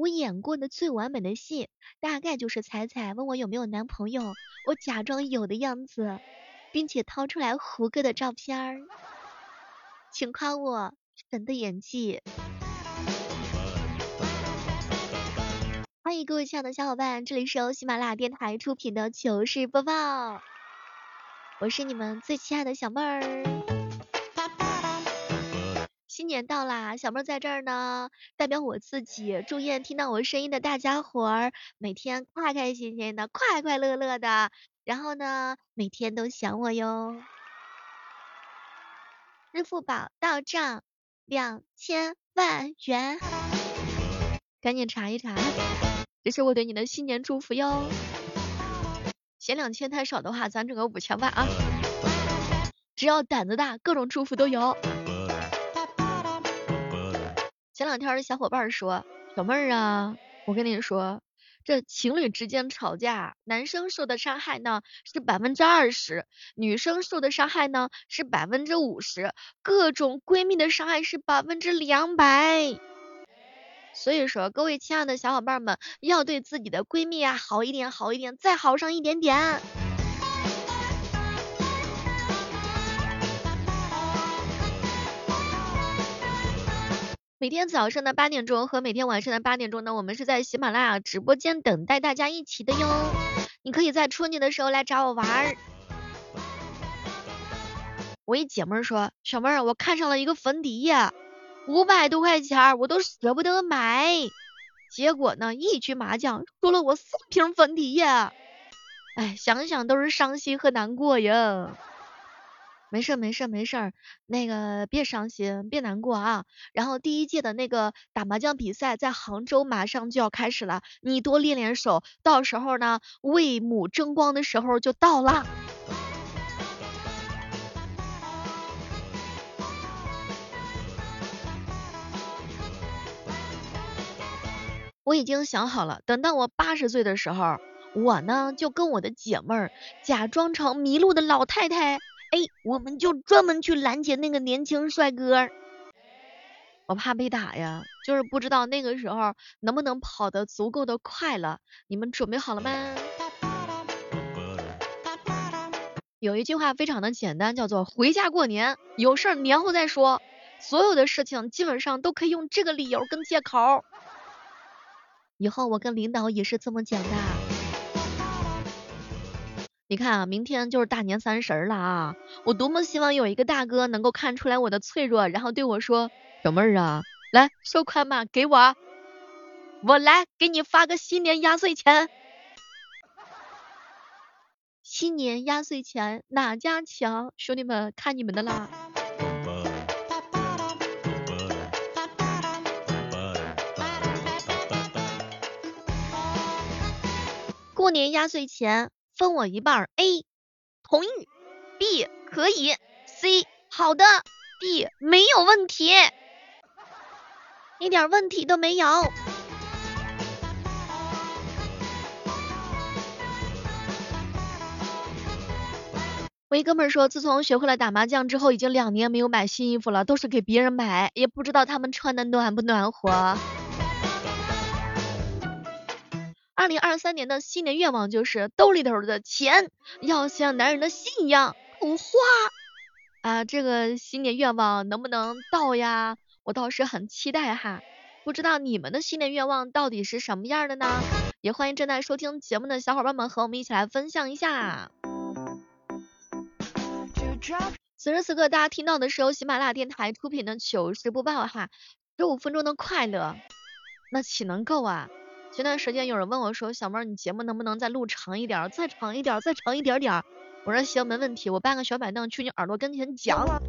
我演过的最完美的戏，大概就是彩彩问我有没有男朋友，我假装有的样子，并且掏出来胡歌的照片儿，请夸我神的演技。欢迎各位亲爱的小伙伴，这里是由喜马拉雅电台出品的糗事播报，我是你们最亲爱的小妹儿。新年到啦，小妹在这儿呢，代表我自己祝愿听到我声音的大家伙儿每天开开心心的，快快乐乐的，然后呢，每天都想我哟。支付宝到账两千万元，赶紧查一查，这是我对你的新年祝福哟。嫌两千太少的话，咱整个五千万啊，只要胆子大，各种祝福都有。前两天小伙伴说，小妹儿啊，我跟你说，这情侣之间吵架，男生受的伤害呢是百分之二十，女生受的伤害呢是百分之五十，各种闺蜜的伤害是百分之两百。所以说，各位亲爱的小伙伴们，要对自己的闺蜜啊好一点，好一点，再好上一点点。每天早上的八点钟和每天晚上的八点钟呢，我们是在喜马拉雅直播间等待大家一起的哟。你可以在春节的时候来找我玩儿。我一姐妹说，小妹儿，我看上了一个粉底液，五百多块钱，我都舍不得买。结果呢，一局麻将输了我四瓶粉底液，哎，想想都是伤心和难过呀。没事没事没事，那个别伤心，别难过啊。然后第一届的那个打麻将比赛在杭州马上就要开始了，你多练练手，到时候呢为母争光的时候就到了。我已经想好了，等到我八十岁的时候，我呢就跟我的姐妹儿假装成迷路的老太太。哎，我们就专门去拦截那个年轻帅哥。我怕被打呀，就是不知道那个时候能不能跑得足够的快了。你们准备好了吗？有一句话非常的简单，叫做回家过年，有事儿年后再说。所有的事情基本上都可以用这个理由跟借口。以后我跟领导也是这么讲的。你看啊，明天就是大年三十了啊！我多么希望有一个大哥能够看出来我的脆弱，然后对我说：“小妹儿啊，来收款吧，给我，我来给你发个新年压岁钱。”新年压岁钱哪家强？兄弟们，看你们的啦！过年压岁钱。分我一半，A 同意，B 可以，C 好的，D 没有问题，一点问题都没有。我一哥们说，自从学会了打麻将之后，已经两年没有买新衣服了，都是给别人买，也不知道他们穿的暖不暖和。二零二三年的新年愿望就是兜里头的钱要像男人的心一样不花啊！这个新年愿望能不能到呀？我倒是很期待哈。不知道你们的新年愿望到底是什么样的呢？也欢迎正在收听节目的小伙伴们和我们一起来分享一下。此时此刻大家听到的是由喜马拉雅电台出品的糗事播报哈，十五分钟的快乐，那岂能够啊？前段时间有人问我说，小妹儿，你节目能不能再录长一点，再长一点，再长一点点？我说行，没问题，我搬个小板凳去你耳朵跟前讲。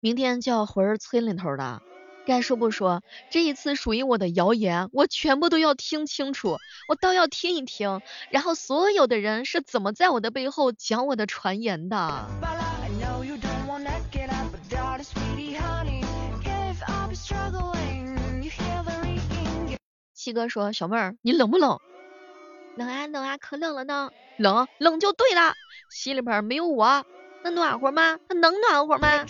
明天就要回村里头了，该说不说，这一次属于我的谣言，我全部都要听清楚，我倒要听一听，然后所有的人是怎么在我的背后讲我的传言的。七哥说：“小妹儿，你冷不冷？”“冷啊冷啊，可冷了呢。”“冷冷就对了，心里边没有我，那暖和吗？那能暖和吗？”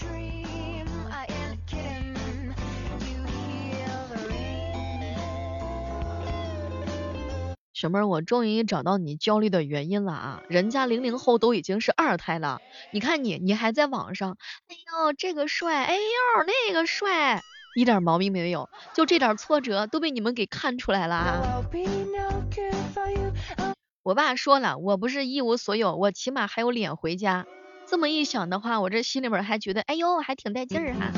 小妹儿，我终于找到你焦虑的原因了啊！人家零零后都已经是二胎了，你看你，你还在网上，哎呦这个帅，哎呦那个帅。一点毛病没有，就这点挫折都被你们给看出来了啊！我爸说了，我不是一无所有，我起码还有脸回家。这么一想的话，我这心里边还觉得，哎呦还挺带劲儿哈。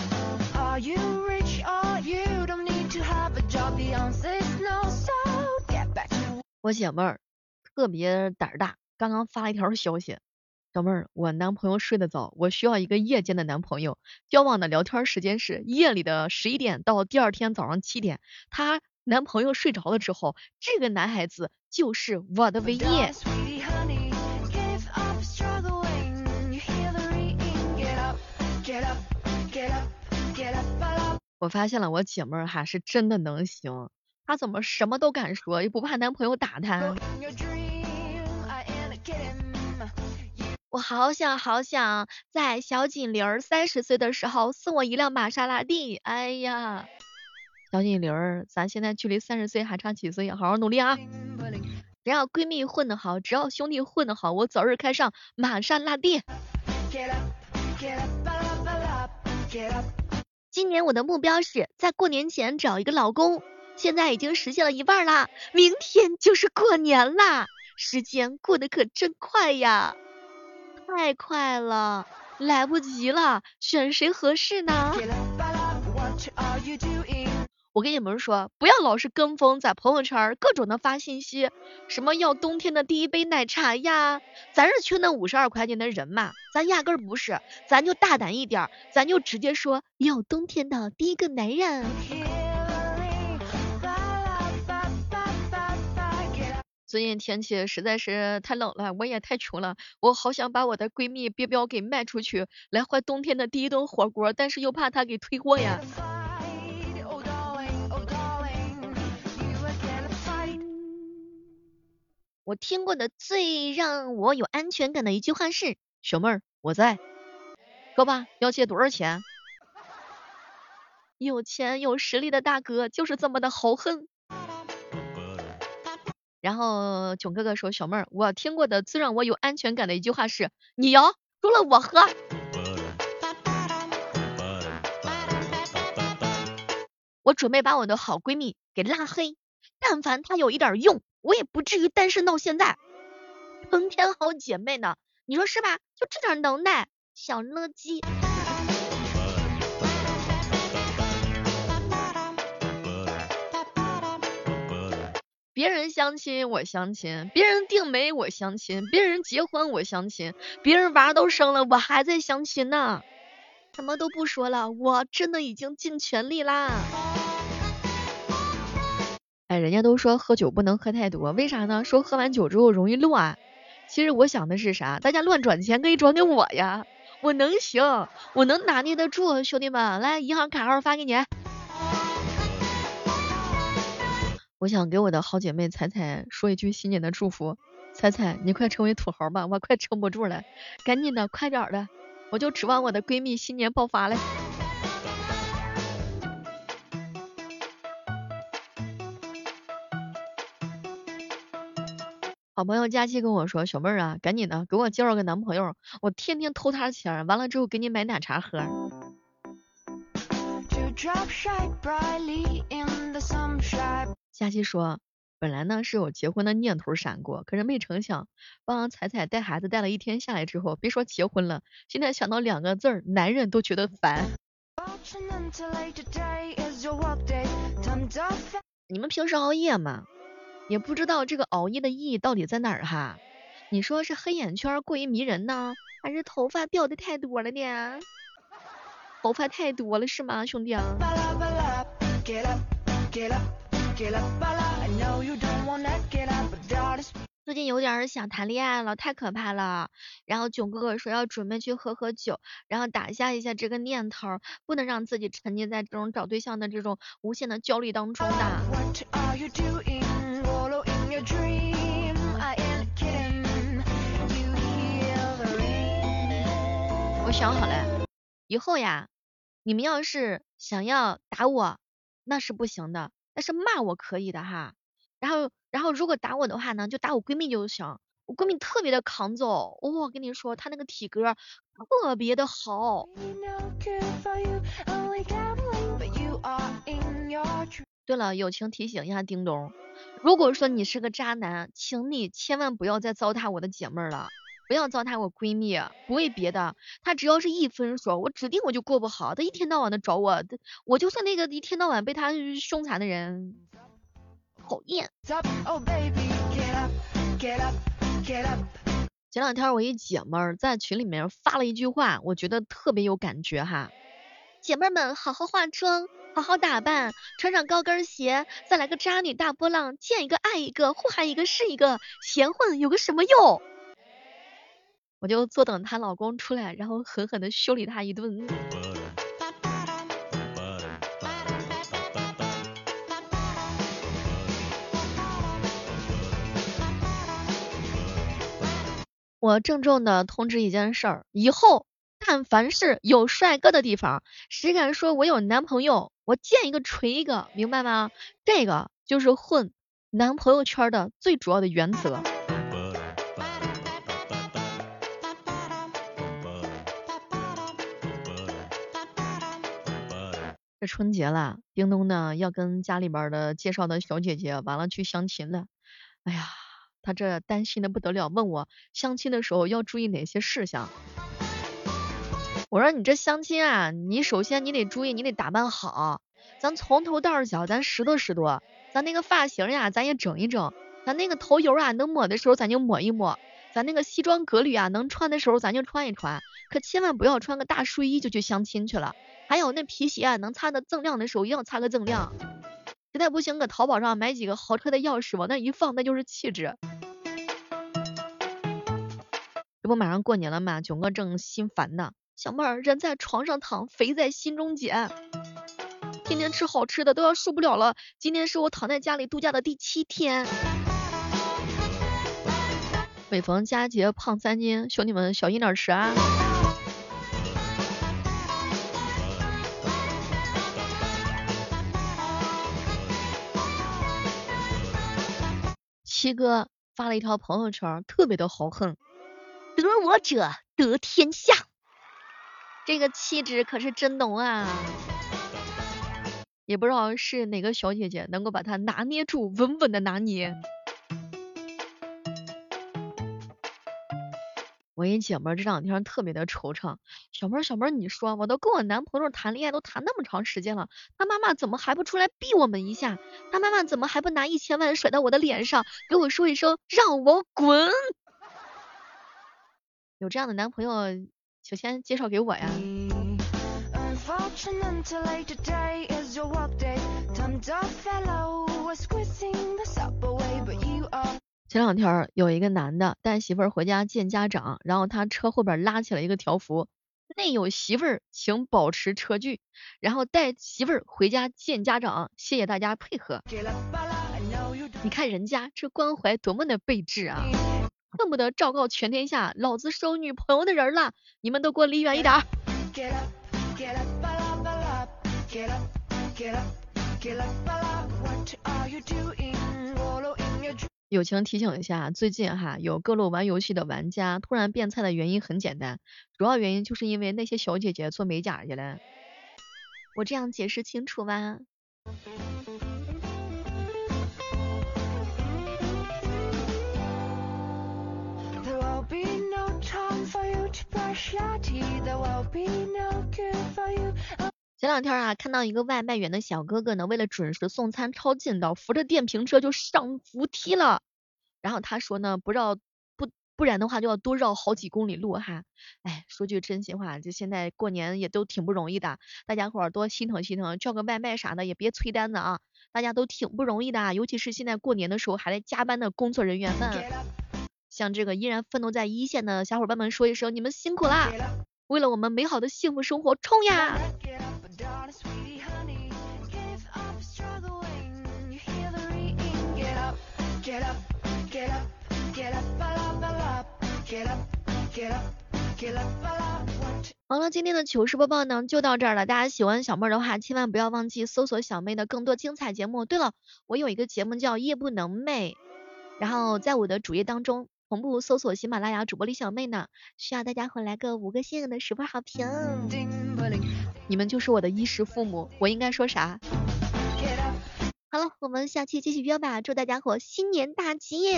我姐妹儿特别胆儿大，刚刚发了一条消息，小妹儿，我男朋友睡得早，我需要一个夜间的男朋友。交往的聊天时间是夜里的十一点到第二天早上七点。她男朋友睡着了之后，这个男孩子就是我的唯一。我发现了，我姐妹儿哈是真的能行。她怎么什么都敢说，又不怕男朋友打她？我好想好想在小锦玲儿三十岁的时候送我一辆玛莎拉蒂。哎呀，小锦玲儿，咱现在距离三十岁还差几岁？好好努力啊！只要闺蜜混得好，只要兄弟混得好，我早日开上玛莎拉蒂。今年我的目标是在过年前找一个老公。现在已经实现了一半啦，明天就是过年啦，时间过得可真快呀，太快了，来不及了，选谁合适呢？我跟你们说，不要老是跟风，在朋友圈各种的发信息，什么要冬天的第一杯奶茶呀，咱是缺那五十二块钱的人嘛，咱压根不是，咱就大胆一点，咱就直接说要冬天的第一个男人。最近天气实在是太冷了，我也太穷了，我好想把我的闺蜜别表给卖出去，来换冬天的第一顿火锅，但是又怕她给退货呀。我听过的最让我有安全感的一句话是：小妹儿，我在，说吧，要借多少钱？有钱有实力的大哥就是这么的豪横。然后囧哥哥说：“小妹儿，我听过的最让我有安全感的一句话是，你摇除了我喝。”我准备把我的好闺蜜给拉黑，但凡她有一点用，我也不至于单身到现在，成天好姐妹呢，你说是吧？就这点能耐，小乐鸡。别人相亲我相亲，别人定媒我相亲，别人结婚我相亲，别人娃都生了我还在相亲呢。什么都不说了，我真的已经尽全力啦。哎，人家都说喝酒不能喝太多，为啥呢？说喝完酒之后容易乱。其实我想的是啥？大家乱转钱可以转给我呀，我能行，我能拿捏得住，兄弟们，来银行卡号发给你。我想给我的好姐妹彩彩说一句新年的祝福，彩彩你快成为土豪吧，我快撑不住了，赶紧的，快点的，我就指望我的闺蜜新年爆发了。好朋友佳期跟我说，小妹儿啊，赶紧的给我介绍个男朋友，我天天偷他钱，完了之后给你买奶茶喝。佳琪说，本来呢是有结婚的念头闪过，可是没成想，帮彩彩带孩子带了一天下来之后，别说结婚了，现在想到两个字儿，男人都觉得烦。你们平时熬夜吗？也不知道这个熬夜的意义到底在哪儿哈？你说是黑眼圈过于迷人呢，还是头发掉的太多了呢？头发太多了是吗，兄弟啊？最近有点想谈恋爱了，太可怕了。然后囧哥哥说要准备去喝喝酒，然后打下一下这个念头，不能让自己沉浸在这种找对象的这种无限的焦虑当中的。我想好了，以后呀，你们要是想要打我，那是不行的。但是骂我可以的哈，然后然后如果打我的话呢，就打我闺蜜就行。我闺蜜特别的抗揍，我跟你说，她那个体格特别的好。对了，友情提醒一下叮咚，如果说你是个渣男，请你千万不要再糟蹋我的姐妹了，不要糟蹋我闺蜜，不为别的，她只要是一分手，我指定我就过不好，她一天到晚的找我，我就算那个一天到晚被她凶残的人，讨厌。前两天我一姐们儿在群里面发了一句话，我觉得特别有感觉哈。姐妹们，好好化妆，好好打扮，穿上高跟鞋，再来个渣女大波浪，见一个爱一个，祸害一个是一个，闲混有个什么用？我就坐等她老公出来，然后狠狠的修理她一顿。我郑重的通知一件事儿，以后但凡是有帅哥的地方，谁敢说我有男朋友，我见一个锤一个，明白吗？这个就是混男朋友圈的最主要的原则。这春节了，叮咚呢要跟家里边的介绍的小姐姐完了去相亲了，哎呀。他这担心的不得了，问我相亲的时候要注意哪些事项。我说你这相亲啊，你首先你得注意，你得打扮好，咱从头到脚咱拾掇拾掇，咱那个发型呀，咱也整一整，咱那个头油啊，能抹的时候咱就抹一抹，咱那个西装革履啊，能穿的时候咱就穿一穿，可千万不要穿个大睡衣就去相亲去了。还有那皮鞋啊，能擦的锃亮的时候一定要擦个锃亮。实在不行，搁淘宝上买几个豪车的钥匙往那一放，那就是气质。这不马上过年了嘛，囧哥正心烦呢。小妹儿，人在床上躺，肥在心中减。天天吃好吃的都要受不了了。今天是我躺在家里度假的第七天。每逢佳节胖三斤，兄弟们小心点吃啊。七哥发了一条朋友圈，特别的豪横，得我者得天下，这个气质可是真浓啊！也不知道是哪个小姐姐能够把它拿捏住，稳稳的拿捏。我一姐们这两天特别的惆怅，小妹儿小妹儿，你说我都跟我男朋友谈恋爱都谈那么长时间了，他妈妈怎么还不出来逼我们一下？他妈妈怎么还不拿一千万甩到我的脸上，给我说一声让我滚？有这样的男朋友，就先介绍给我呀。前两天有一个男的带媳妇儿回家见家长，然后他车后边拉起了一个条幅，内有媳妇儿请保持车距，然后带媳妇儿回家见家长，谢谢大家配合。你看人家这关怀多么的备至啊，恨不得昭告全天下，老子收女朋友的人了，你们都给我离远一点。Get up, get up, get up, get up, get up, get up, what are you doing? 友情提醒一下，最近哈有各路玩游戏的玩家突然变菜的原因很简单，主要原因就是因为那些小姐姐做美甲去了。我这样解释清楚吗？前两天啊，看到一个外卖员的小哥哥呢，为了准时送餐抄近道，扶着电瓶车就上扶梯了。然后他说呢，不绕不不然的话就要多绕好几公里路哈。哎，说句真心话，就现在过年也都挺不容易的，大家伙儿多心疼心疼，叫个外卖啥的也别催单子啊，大家都挺不容易的，尤其是现在过年的时候还在加班的工作人员们，像这个依然奋斗在一线的小伙伴们说一声，你们辛苦啦，为了我们美好的幸福生活冲呀！好了，了，今天的糗事播报呢就到这儿了。大家喜欢小妹儿的话，千万不要忘记搜索小妹的更多精彩节目。对了，我有一个节目叫夜不能寐，然后在我的主页当中同步搜索喜马拉雅主播李小妹呢，需要大家伙来个五个幸运的十分好评，你们就是我的衣食父母，我应该说啥？好了，我们下期继续约吧，祝大家伙新年大吉！